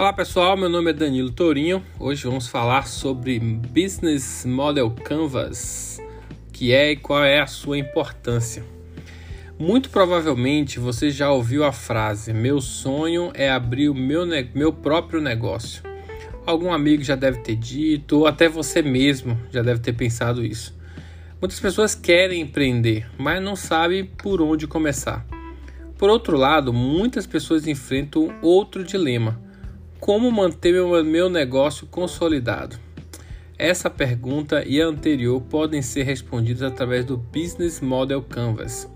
Olá pessoal, meu nome é Danilo Tourinho. Hoje vamos falar sobre Business Model Canvas, que é e qual é a sua importância. Muito provavelmente você já ouviu a frase: Meu sonho é abrir o meu, meu próprio negócio. Algum amigo já deve ter dito, ou até você mesmo já deve ter pensado isso. Muitas pessoas querem empreender, mas não sabem por onde começar. Por outro lado, muitas pessoas enfrentam outro dilema como manter meu, negócio consolidado? Essa pergunta e a anterior podem ser respondidas através do Business Model Canvas.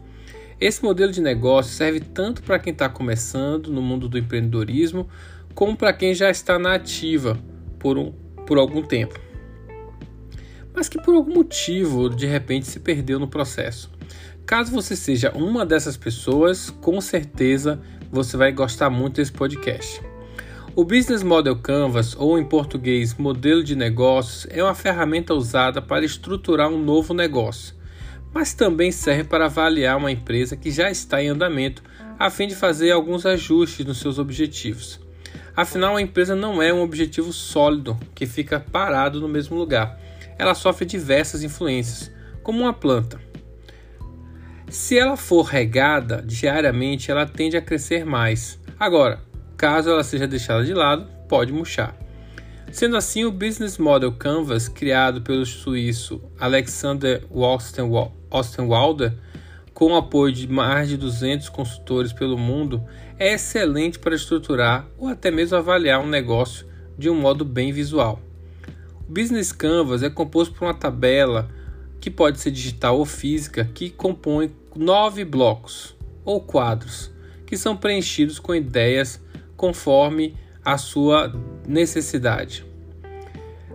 Esse modelo de negócio serve tanto para quem está começando no mundo do empreendedorismo, como para quem já está na ativa por, um, por algum tempo, mas que por algum motivo de repente se perdeu no processo. Caso você seja uma dessas pessoas, com certeza você vai gostar muito desse podcast. O Business Model Canvas, ou em português, modelo de negócios, é uma ferramenta usada para estruturar um novo negócio, mas também serve para avaliar uma empresa que já está em andamento, a fim de fazer alguns ajustes nos seus objetivos. Afinal, a empresa não é um objetivo sólido que fica parado no mesmo lugar. Ela sofre diversas influências, como uma planta. Se ela for regada diariamente, ela tende a crescer mais. Agora, Caso ela seja deixada de lado, pode murchar. Sendo assim, o Business Model Canvas, criado pelo suíço Alexander Ostenwalder, com o apoio de mais de 200 consultores pelo mundo, é excelente para estruturar ou até mesmo avaliar um negócio de um modo bem visual. O Business Canvas é composto por uma tabela que pode ser digital ou física que compõe nove blocos ou quadros que são preenchidos com ideias conforme a sua necessidade.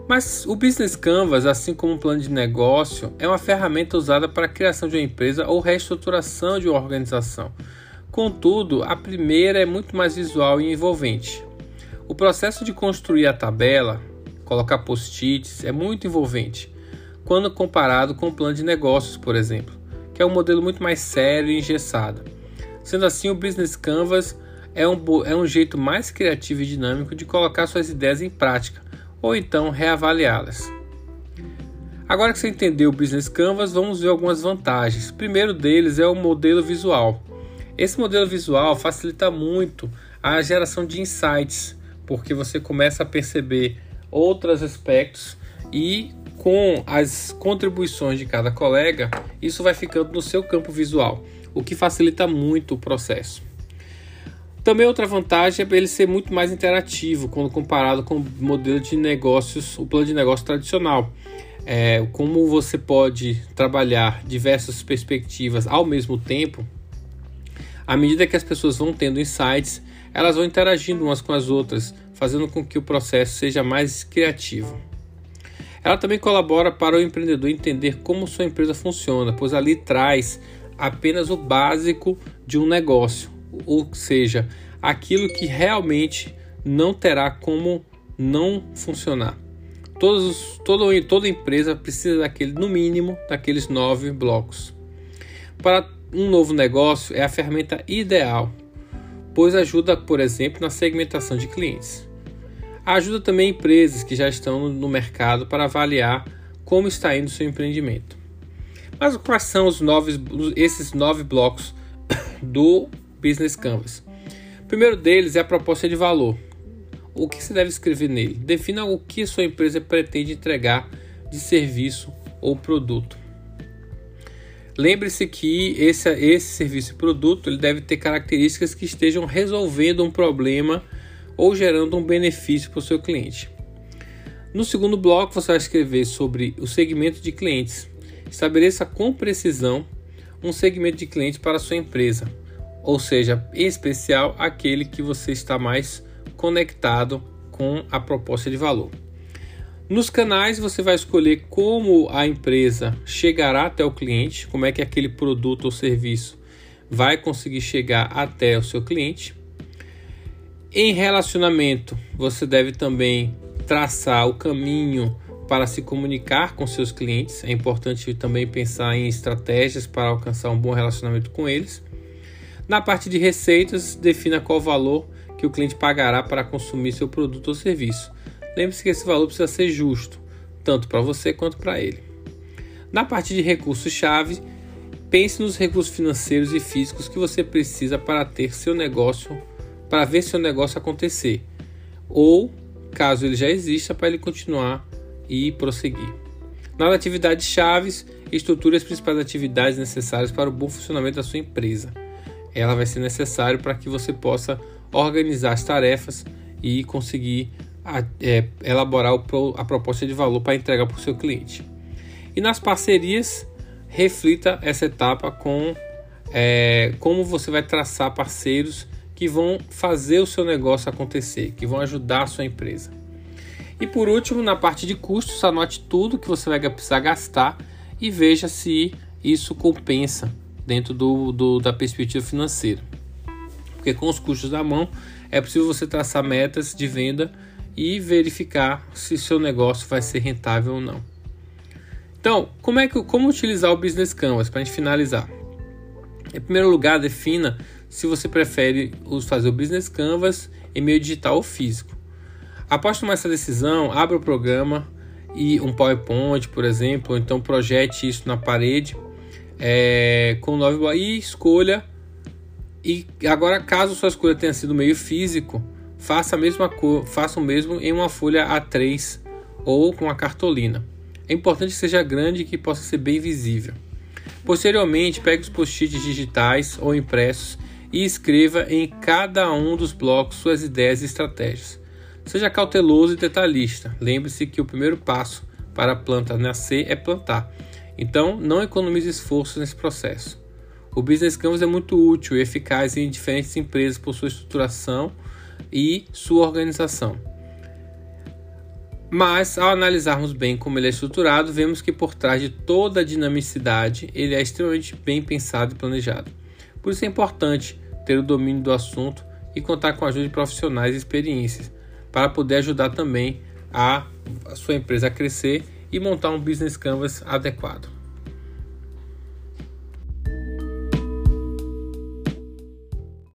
Mas o Business Canvas, assim como o plano de negócio, é uma ferramenta usada para a criação de uma empresa ou reestruturação de uma organização. Contudo, a primeira é muito mais visual e envolvente. O processo de construir a tabela, colocar post-its, é muito envolvente, quando comparado com o plano de negócios, por exemplo, que é um modelo muito mais sério e engessado. Sendo assim, o Business Canvas é um, é um jeito mais criativo e dinâmico de colocar suas ideias em prática ou então reavaliá-las. Agora que você entendeu o Business Canvas, vamos ver algumas vantagens. O primeiro deles é o modelo visual. Esse modelo visual facilita muito a geração de insights, porque você começa a perceber outros aspectos e com as contribuições de cada colega, isso vai ficando no seu campo visual, o que facilita muito o processo. Também outra vantagem é ele ser muito mais interativo quando comparado com o modelo de negócios, o plano de negócio tradicional. É, como você pode trabalhar diversas perspectivas ao mesmo tempo, à medida que as pessoas vão tendo insights, elas vão interagindo umas com as outras, fazendo com que o processo seja mais criativo. Ela também colabora para o empreendedor entender como sua empresa funciona, pois ali traz apenas o básico de um negócio, ou seja, aquilo que realmente não terá como não funcionar. Todos, todo, toda empresa precisa daquele, no mínimo, daqueles nove blocos. Para um novo negócio é a ferramenta ideal, pois ajuda, por exemplo, na segmentação de clientes. Ajuda também empresas que já estão no mercado para avaliar como está indo seu empreendimento. Mas quais são os nove, esses nove blocos do Business Canvas. O primeiro deles é a proposta de valor. O que você deve escrever nele? Defina o que sua empresa pretende entregar de serviço ou produto. Lembre-se que esse, esse serviço e produto ele deve ter características que estejam resolvendo um problema ou gerando um benefício para o seu cliente. No segundo bloco, você vai escrever sobre o segmento de clientes. Estabeleça com precisão um segmento de clientes para a sua empresa ou seja, em especial aquele que você está mais conectado com a proposta de valor. Nos canais você vai escolher como a empresa chegará até o cliente, como é que aquele produto ou serviço vai conseguir chegar até o seu cliente. Em relacionamento, você deve também traçar o caminho para se comunicar com seus clientes. É importante também pensar em estratégias para alcançar um bom relacionamento com eles. Na parte de receitas, defina qual valor que o cliente pagará para consumir seu produto ou serviço. Lembre-se que esse valor precisa ser justo, tanto para você quanto para ele. Na parte de recursos-chave, pense nos recursos financeiros e físicos que você precisa para ter seu negócio, para ver seu negócio acontecer, ou caso ele já exista, para ele continuar e prosseguir. Nas atividades chaves, estruture as principais atividades necessárias para o bom funcionamento da sua empresa. Ela vai ser necessário para que você possa organizar as tarefas e conseguir é, elaborar a proposta de valor para entregar para o seu cliente. E nas parcerias, reflita essa etapa com é, como você vai traçar parceiros que vão fazer o seu negócio acontecer, que vão ajudar a sua empresa. E por último, na parte de custos, anote tudo que você vai precisar gastar e veja se isso compensa dentro do, do, da perspectiva financeira. Porque com os custos da mão é possível você traçar metas de venda e verificar se seu negócio vai ser rentável ou não. Então, como é que como utilizar o Business Canvas para a gente finalizar? Em primeiro lugar, defina se você prefere fazer o Business Canvas em meio digital ou físico. Após tomar essa decisão, abra o programa e um PowerPoint, por exemplo, ou então projete isso na parede é, com nove e escolha. E agora, caso sua escolha tenha sido meio físico, faça a mesma cor, faça o mesmo em uma folha A3 ou com a cartolina. É importante que seja grande e que possa ser bem visível. Posteriormente, pegue os post-its digitais ou impressos e escreva em cada um dos blocos suas ideias e estratégias. Seja cauteloso e detalhista. Lembre-se que o primeiro passo para a planta nascer é plantar. Então, não economize esforço nesse processo. O Business Canvas é muito útil e eficaz em diferentes empresas por sua estruturação e sua organização. Mas, ao analisarmos bem como ele é estruturado, vemos que por trás de toda a dinamicidade, ele é extremamente bem pensado e planejado. Por isso é importante ter o domínio do assunto e contar com a ajuda de profissionais e experiências para poder ajudar também a sua empresa a crescer e montar um business canvas adequado.